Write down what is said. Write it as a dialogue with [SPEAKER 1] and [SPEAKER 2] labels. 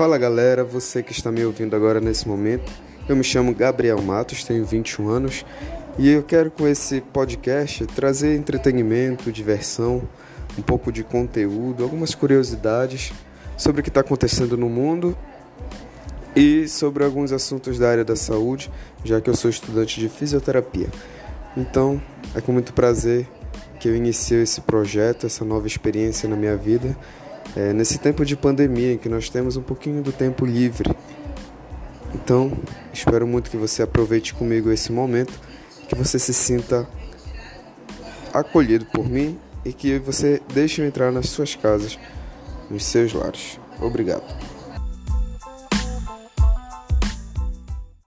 [SPEAKER 1] Fala galera, você que está me ouvindo agora nesse momento. Eu me chamo Gabriel Matos, tenho 21 anos e eu quero com esse podcast trazer entretenimento, diversão, um pouco de conteúdo, algumas curiosidades sobre o que está acontecendo no mundo e sobre alguns assuntos da área da saúde, já que eu sou estudante de fisioterapia. Então, é com muito prazer que eu inicio esse projeto, essa nova experiência na minha vida, é, nesse tempo de pandemia em que nós temos um pouquinho do tempo livre. Então, espero muito que você aproveite comigo esse momento, que você se sinta acolhido por mim e que você deixe eu entrar nas suas casas, nos seus lares. Obrigado.